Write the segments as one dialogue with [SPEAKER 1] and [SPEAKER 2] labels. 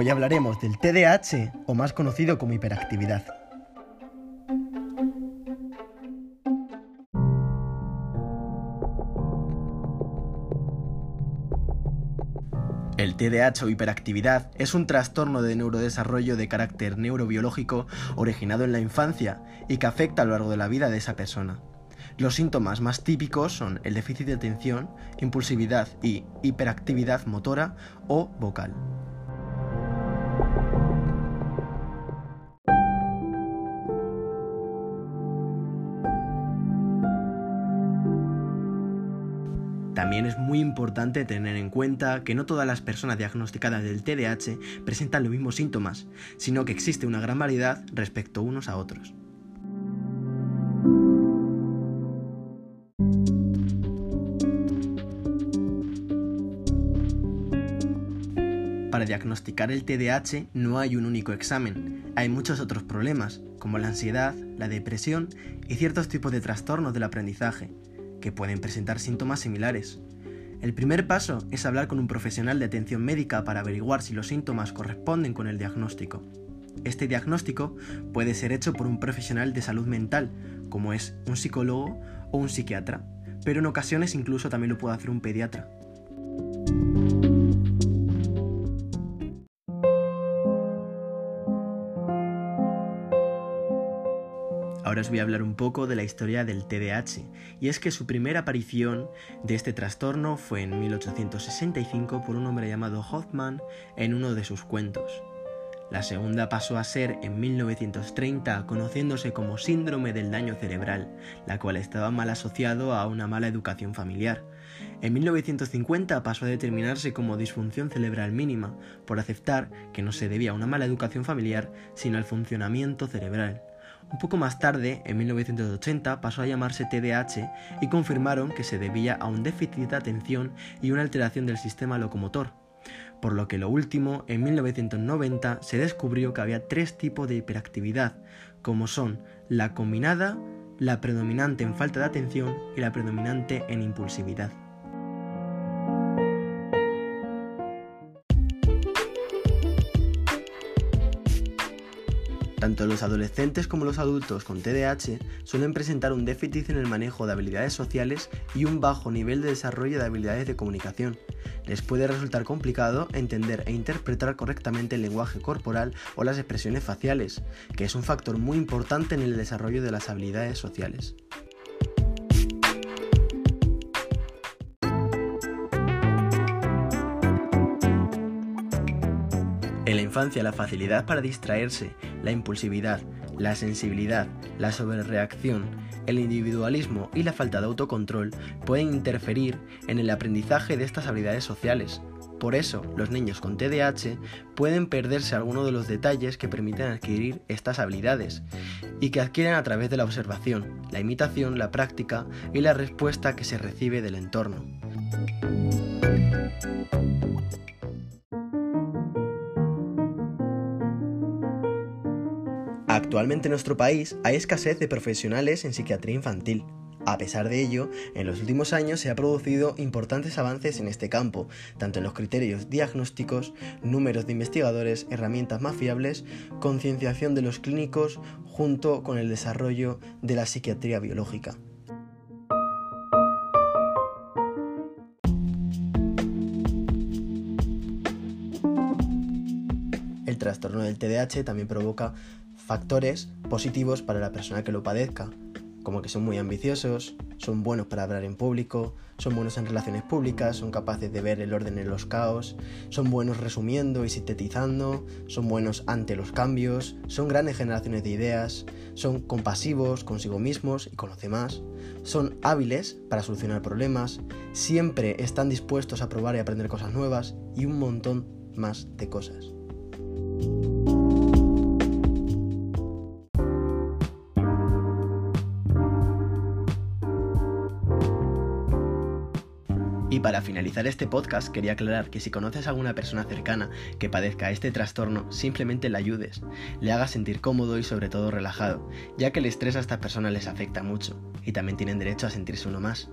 [SPEAKER 1] Hoy hablaremos del TDAH o más conocido como hiperactividad. El TDAH o hiperactividad es un trastorno de neurodesarrollo de carácter neurobiológico originado en la infancia y que afecta a lo largo de la vida de esa persona. Los síntomas más típicos son el déficit de atención, impulsividad y hiperactividad motora o vocal. También es muy importante tener en cuenta que no todas las personas diagnosticadas del TDAH presentan los mismos síntomas, sino que existe una gran variedad respecto unos a otros. Para diagnosticar el TDAH no hay un único examen, hay muchos otros problemas, como la ansiedad, la depresión y ciertos tipos de trastornos del aprendizaje, que pueden presentar síntomas similares. El primer paso es hablar con un profesional de atención médica para averiguar si los síntomas corresponden con el diagnóstico. Este diagnóstico puede ser hecho por un profesional de salud mental, como es un psicólogo o un psiquiatra, pero en ocasiones incluso también lo puede hacer un pediatra. Ahora os voy a hablar un poco de la historia del TDAH, y es que su primera aparición de este trastorno fue en 1865 por un hombre llamado Hoffman en uno de sus cuentos. La segunda pasó a ser en 1930 conociéndose como síndrome del daño cerebral, la cual estaba mal asociado a una mala educación familiar. En 1950 pasó a determinarse como disfunción cerebral mínima, por aceptar que no se debía a una mala educación familiar, sino al funcionamiento cerebral. Un poco más tarde, en 1980, pasó a llamarse TDAH y confirmaron que se debía a un déficit de atención y una alteración del sistema locomotor. Por lo que lo último, en 1990, se descubrió que había tres tipos de hiperactividad, como son la combinada, la predominante en falta de atención y la predominante en impulsividad. Tanto los adolescentes como los adultos con TDAH suelen presentar un déficit en el manejo de habilidades sociales y un bajo nivel de desarrollo de habilidades de comunicación. Les puede resultar complicado entender e interpretar correctamente el lenguaje corporal o las expresiones faciales, que es un factor muy importante en el desarrollo de las habilidades sociales. Infancia la facilidad para distraerse, la impulsividad, la sensibilidad, la sobrereacción, el individualismo y la falta de autocontrol pueden interferir en el aprendizaje de estas habilidades sociales. Por eso, los niños con TDAH pueden perderse algunos de los detalles que permiten adquirir estas habilidades y que adquieren a través de la observación, la imitación, la práctica y la respuesta que se recibe del entorno. Actualmente en nuestro país hay escasez de profesionales en psiquiatría infantil. A pesar de ello, en los últimos años se han producido importantes avances en este campo, tanto en los criterios diagnósticos, números de investigadores, herramientas más fiables, concienciación de los clínicos, junto con el desarrollo de la psiquiatría biológica. El trastorno del TDAH también provoca factores positivos para la persona que lo padezca, como que son muy ambiciosos, son buenos para hablar en público, son buenos en relaciones públicas, son capaces de ver el orden en los caos, son buenos resumiendo y sintetizando, son buenos ante los cambios, son grandes generaciones de ideas, son compasivos consigo mismos y con los demás, son hábiles para solucionar problemas, siempre están dispuestos a probar y aprender cosas nuevas y un montón más de cosas. Y para finalizar este podcast quería aclarar que si conoces a alguna persona cercana que padezca este trastorno, simplemente le ayudes, le hagas sentir cómodo y sobre todo relajado, ya que el estrés a estas personas les afecta mucho y también tienen derecho a sentirse uno más.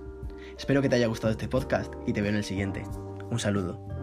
[SPEAKER 1] Espero que te haya gustado este podcast y te veo en el siguiente. Un saludo.